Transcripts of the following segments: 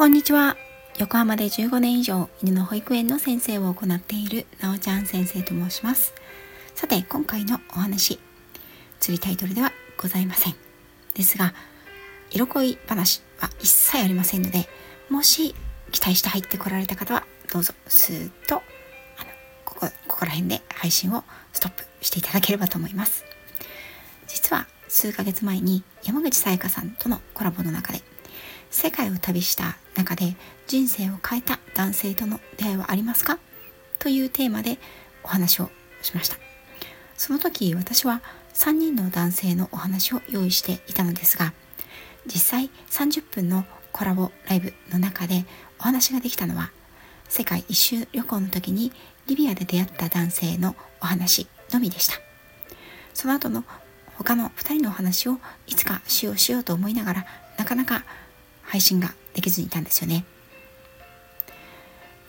こんにちは。横浜で15年以上犬の保育園の先生を行っているなおちゃん先生と申します。さて、今回のお話、釣りタイトルではございません。ですが、色恋話は一切ありませんので、もし期待して入ってこられた方は、どうぞスーッと、あの、ここ、ここら辺で配信をストップしていただければと思います。実は数ヶ月前に山口さやかさんとのコラボの中で世界を旅した中で人生を変えた男性との出会いはありますか？というテーマでお話をしました。その時私は3人の男性のお話を用意していたのですが実際30分のコラボライブの中でお話ができたのは世界一周旅行の時にリビアで出会った男性のお話のみでした。その後の他の2人のお話をいつかしようしようと思いながらなかなか配信ができずにいたんですよね。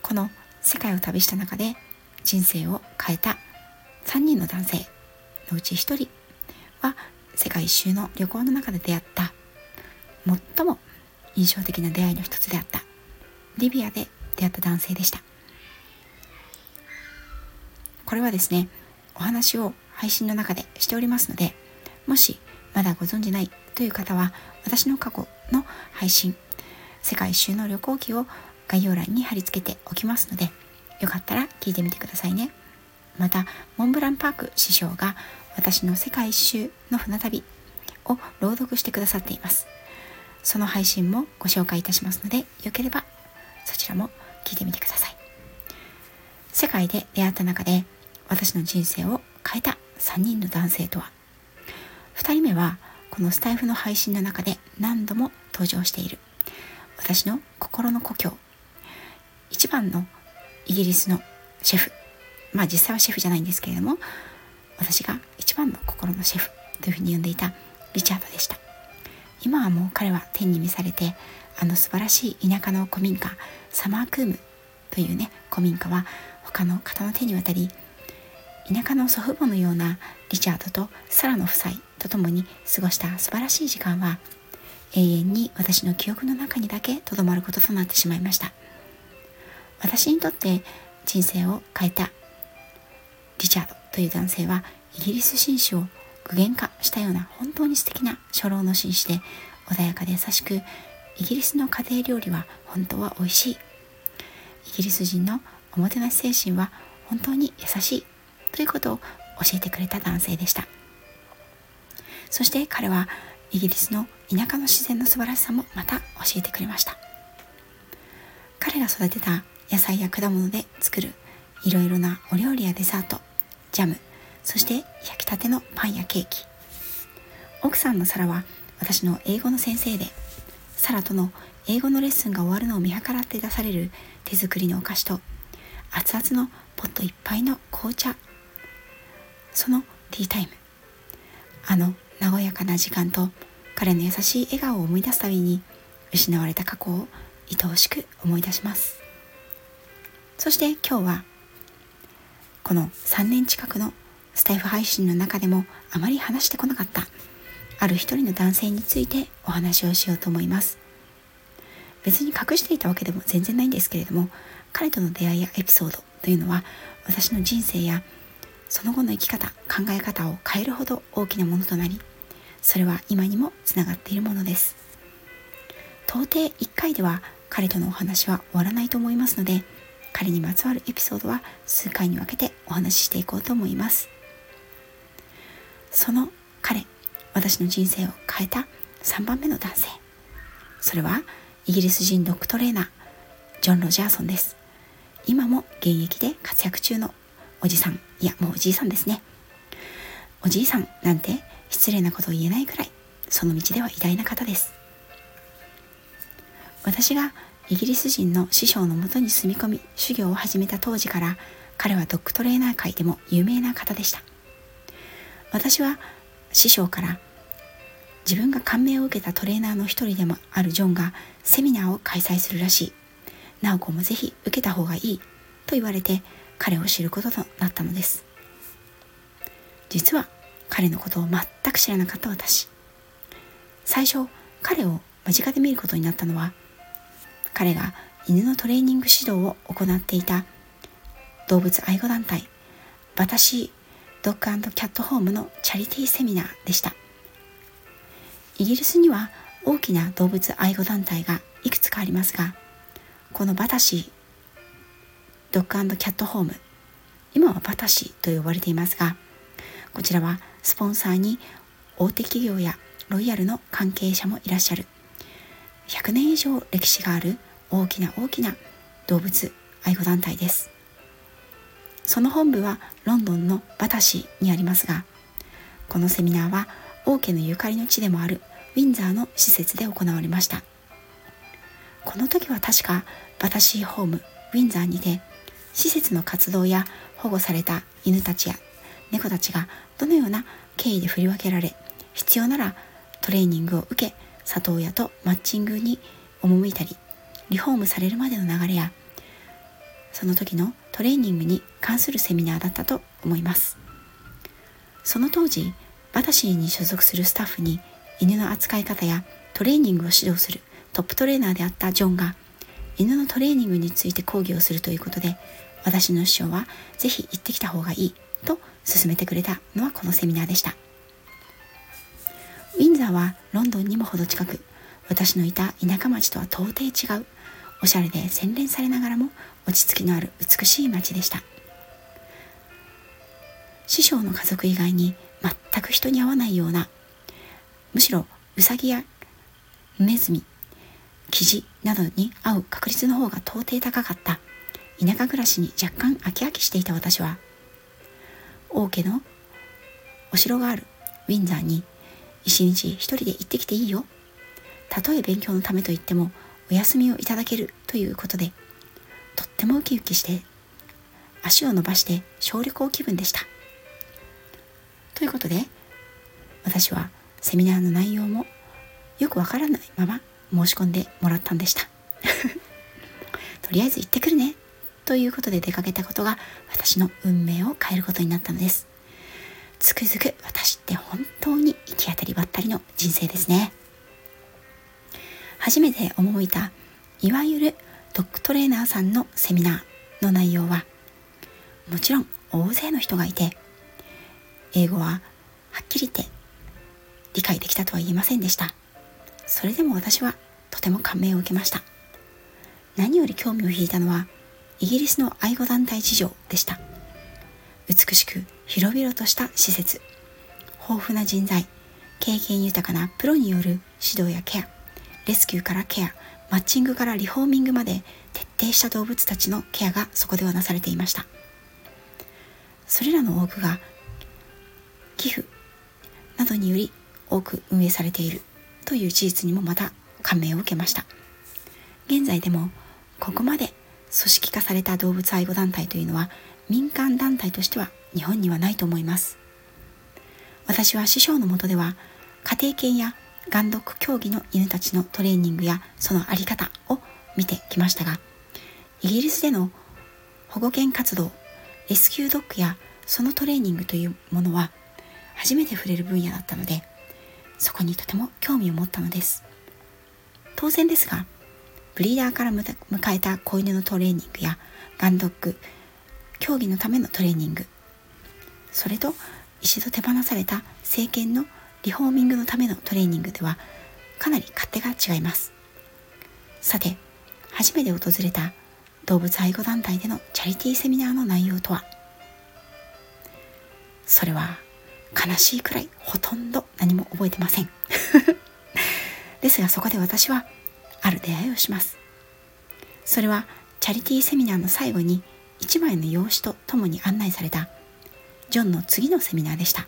この世界を旅した中で人生を変えた3人の男性のうち1人は世界一周の旅行の中で出会った最も印象的な出会いの一つであったリビアで出会った男性でした。これはですねお話を配信の中でしておりますのでもしまだご存じないという方は私の過去の配信。世界一周の旅行記を概要欄に貼り付けておきますのでよかったら聞いてみてくださいね。またモンブランパーク師匠が私の世界一周の船旅を朗読してくださっています。その配信もご紹介いたしますのでよければそちらも聞いてみてください。世界で出会った中で私の人生を変えた3人の男性とは。2人目はこのスタイフの配信の中で何度も登場している。私の心の故郷。一番のイギリスのシェフ。まあ実際はシェフじゃないんですけれども私が一番の心のシェフというふうに呼んでいたリチャードでした。今はもう彼は天に召されてあの素晴らしい田舎の古民家サマークームというね古民家は他の方の手に渡り田舎の祖父母のようなリチャードとサラの夫妻と共に過ごした素晴らしい時間は永遠に私の記憶の中にだけとどまることとなってしまいました。私にとって人生を変えたリチャードという男性はイギリス紳士を具現化したような本当に素敵な初老の紳士で穏やかで優しくイギリスの家庭料理は本当は美味しい。イギリス人のおもてなし精神は本当に優しいということを教えてくれた男性でした。そして彼はイギリスの田舎の自然の素晴らしさもまた教えてくれました。彼が育てた野菜や果物で作るいろいろなお料理やデザートジャムそして焼きたてのパンやケーキ。奥さんのサラは私の英語の先生でサラとの英語のレッスンが終わるのを見計らって出される手作りのお菓子と熱々のポットいっぱいの紅茶。そのティータイム。あの和やかな時間と彼の優しい笑顔を思い出すたびに失われた過去を愛おしく思い出します。そして今日はこの3年近くのスタイフ配信の中でもあまり話してこなかったある一人の男性についてお話をしようと思います。別に隠していたわけでも全然ないんですけれども彼との出会いやエピソードというのは私の人生やその後の生き方考え方を変えるほど大きなものとなりそれは今にもつながっているものです。到底1回では彼とのお話は終わらないと思いますので彼にまつわるエピソードは数回に分けてお話ししていこうと思います。その彼私の人生を変えた3番目の男性。それはイギリス人ドッグトレーナージョン・ロジャーソンです。今も現役で活躍中のおじさんいやもうおじいさんですね。おじいさんなんて失礼なことを言えないくらいその道では偉大な方です。私がイギリス人の師匠のもとに住み込み修行を始めた当時から彼はドッグトレーナー界でも有名な方でした。私は師匠から自分が感銘を受けたトレーナーの一人でもあるジョンがセミナーを開催するらしい。直子もぜひ受けた方がいいと言われて彼を知ることとなったのです。実は彼のことを全く知らなかった私。最初彼を間近で見ることになったのは彼が犬のトレーニング指導を行っていた動物愛護団体バタシードッグキャットホームのチャリティーセミナーでした。イギリスには大きな動物愛護団体がいくつかありますがこのバタシードッグキャットホーム今はバタシーと呼ばれていますがこちらはスポンサーに大手企業やロイヤルの関係者もいらっしゃる。100年以上歴史がある大きな大きな動物愛護団体です。その本部はロンドンのバタシーにありますがこのセミナーは王家のゆかりの地でもあるウィンザーの施設で行われました。この時は確かバタシーホームウィンザーにて施設の活動や保護された犬たちや猫たちがどのような経緯で振り分けられ必要ならトレーニングを受け里親とマッチングに赴いたりリフォームされるまでの流れやその時のトレーニングに関するセミナーだったと思います。その当時バタシーに所属するスタッフに犬の扱い方やトレーニングを指導するトップトレーナーであったジョンが犬のトレーニングについて講義をするということで私の師匠はぜひ行ってきた方がいいと勧めてくれたのはこのセミナーでした。ウィンザーはロンドンにもほど近く私のいた田舎町とは到底違うおしゃれで洗練されながらも落ち着きのある美しい町でした。師匠の家族以外に全く人に会わないようなむしろウサギやネズミキジなどに会う確率の方が到底高かった田舎暮らしに若干飽き飽きしていた私は王家のお城がある。ウィンザーに一日一人で行ってきていいよ。たとえ勉強のためと言ってもお休みをいただけるということでとってもウキウキして足を伸ばして小旅行気分でした。ということで私はセミナーの内容もよくわからないまま申し込んでもらったんでした。とりあえず行ってくるね。ということで出かけたことが私の運命を変えることになったのです。つくづく私って本当に行き当たりばったりの人生ですね。初めて思いたいわゆるドッグトレーナーさんのセミナーの内容はもちろん大勢の人がいて英語ははっきり言って理解できたとは言えませんでした。それでも私はとても感銘を受けました。何より興味を引いたのはイギリスの愛護団体事情でした。美しく広々とした施設。豊富な人材。経験豊かなプロによる指導やケア。レスキューからケア。マッチングからリフォーミングまで徹底した動物たちのケアがそこではなされていました。それらの多くが寄付などにより多く運営されているという事実にもまた感銘を受けました。現在でもここまで組織化された動物愛護団体というのは民間団体としては日本にはないと思います。私は師匠のもとでは家庭犬やガンドック競技の犬たちのトレーニングやその在り方を見てきましたがイギリスでの保護犬活動レスキュードッグやそのトレーニングというものは初めて触れる分野だったのでそこにとても興味を持ったのです。当然ですがブリーダーから迎えた子犬のトレーニングやガンドッグ競技のためのトレーニング。それと一度手放された政権のリフォーミングのためのトレーニングではかなり勝手が違います。さて初めて訪れた動物愛護団体でのチャリティーセミナーの内容とは？それは悲しいくらいほとんど何も覚えてません。ですがそこで私はある出会いをします。それはチャリティーセミナーの最後に1枚の用紙とともに案内されたジョンの次のセミナーでした。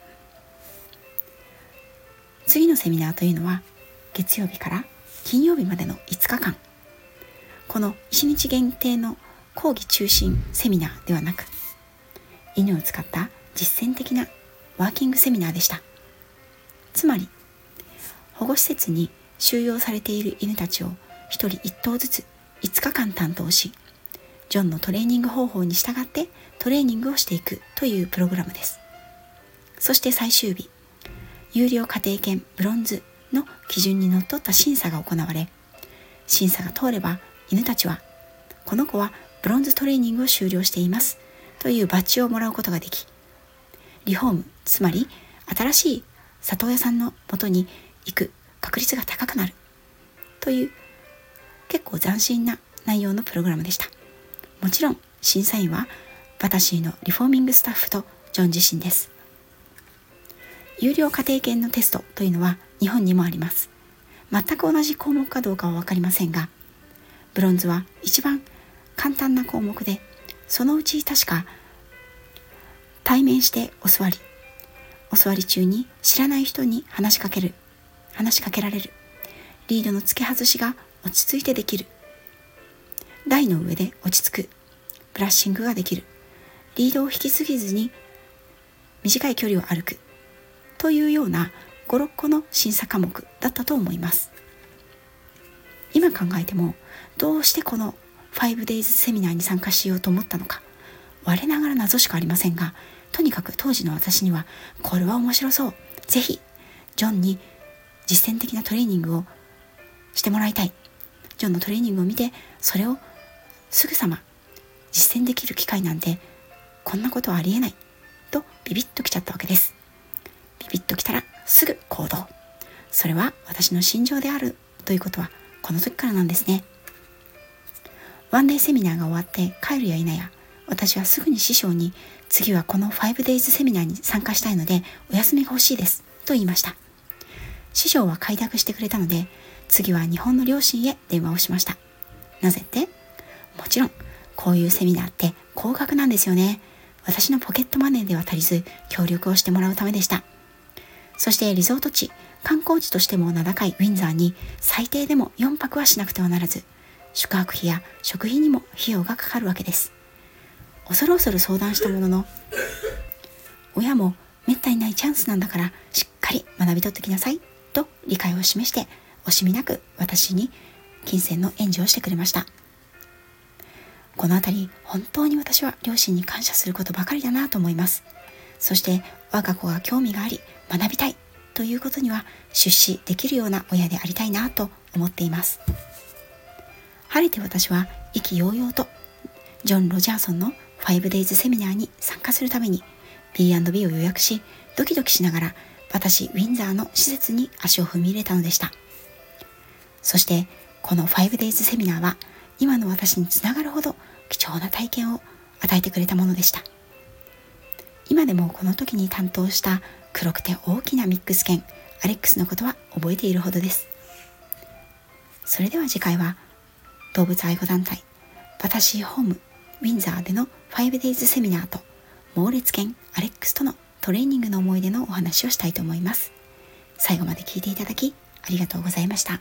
次のセミナーというのは月曜日から金曜日までの5日間。この1日限定の講義中心セミナーではなく犬を使った実践的なワーキングセミナーでした。つまり保護施設に収容されている犬たちを1人1頭ずつ5日間担当しジョンのトレーニング方法に従ってトレーニングをしていくというプログラムです。そして最終日有料家庭犬ブロンズの基準にのっとった審査が行われ審査が通れば犬たちはこの子はブロンズトレーニングを終了していますというバッジをもらうことができリフォームつまり新しい里親さんのもとに行く確率が高くなる。という結構斬新な内容のプログラムでした。もちろん審査員は私のリフォーミングスタッフとジョン自身です。有料家庭犬のテストというのは日本にもあります。全く同じ項目かどうかは分かりませんがブロンズは一番簡単な項目でそのうち確か対面してお座りお座り中に知らない人に話しかける話しかけられる。リードの付け外しが落ち着いてできる。台の上で落ち着く。ブラッシングができる。リードを引きすぎずに短い距離を歩く。というような56個の審査科目だったと思います。今考えてもどうしてこの 5days セミナーに参加しようと思ったのか我ながら謎しかありませんがとにかく当時の私にはこれは面白そう。ぜひジョンに実践的なトレーニングをしてもらいたい。ジョンのトレーニングを見てそれをすぐさま実践できる機会なんてこんなことはありえない。とビビッときちゃったわけです。ビビッときたらすぐ行動。それは私の心情である。ということはこの時からなんですね。ワンデーセミナーが終わって帰るや否や私はすぐに師匠に次はこの 5days セミナーに参加したいのでお休みが欲しいです。と言いました。師匠は快諾してくれたので次は日本の両親へ電話をしました。なぜってもちろんこういうセミナーって高額なんですよね。私のポケットマネーでは足りず協力をしてもらうためでした。そしてリゾート地観光地としても名高いウィンザーに最低でも4泊はしなくてはならず宿泊費や食費にも費用がかかるわけです。恐る恐る相談したものの親もめったにないチャンスなんだからしっかり学び取ってきなさい。と理解を示して惜しみなく私に金銭の援助をしてくれました。この辺り本当に私は両親に感謝することばかりだなと思います。そして我が子が興味があり学びたいということには出資できるような親でありたいなと思っています。晴れて私は意気揚々とジョン・ロジャーソンの 5days セミナーに参加するために B&B を予約しドキドキしながら私ウィンザーの施設に足を踏み入れたのでした。そしてこの 5days セミナーは今の私につながるほど貴重な体験を与えてくれたものでした。今でもこの時に担当した黒くて大きなミックス犬アレックスのことは覚えているほどです。それでは次回は動物愛護団体私ホームウィンザーでの 5days セミナーと猛烈犬アレックスとのトレーニングの思い出のお話をしたいと思います最後まで聞いていただきありがとうございました。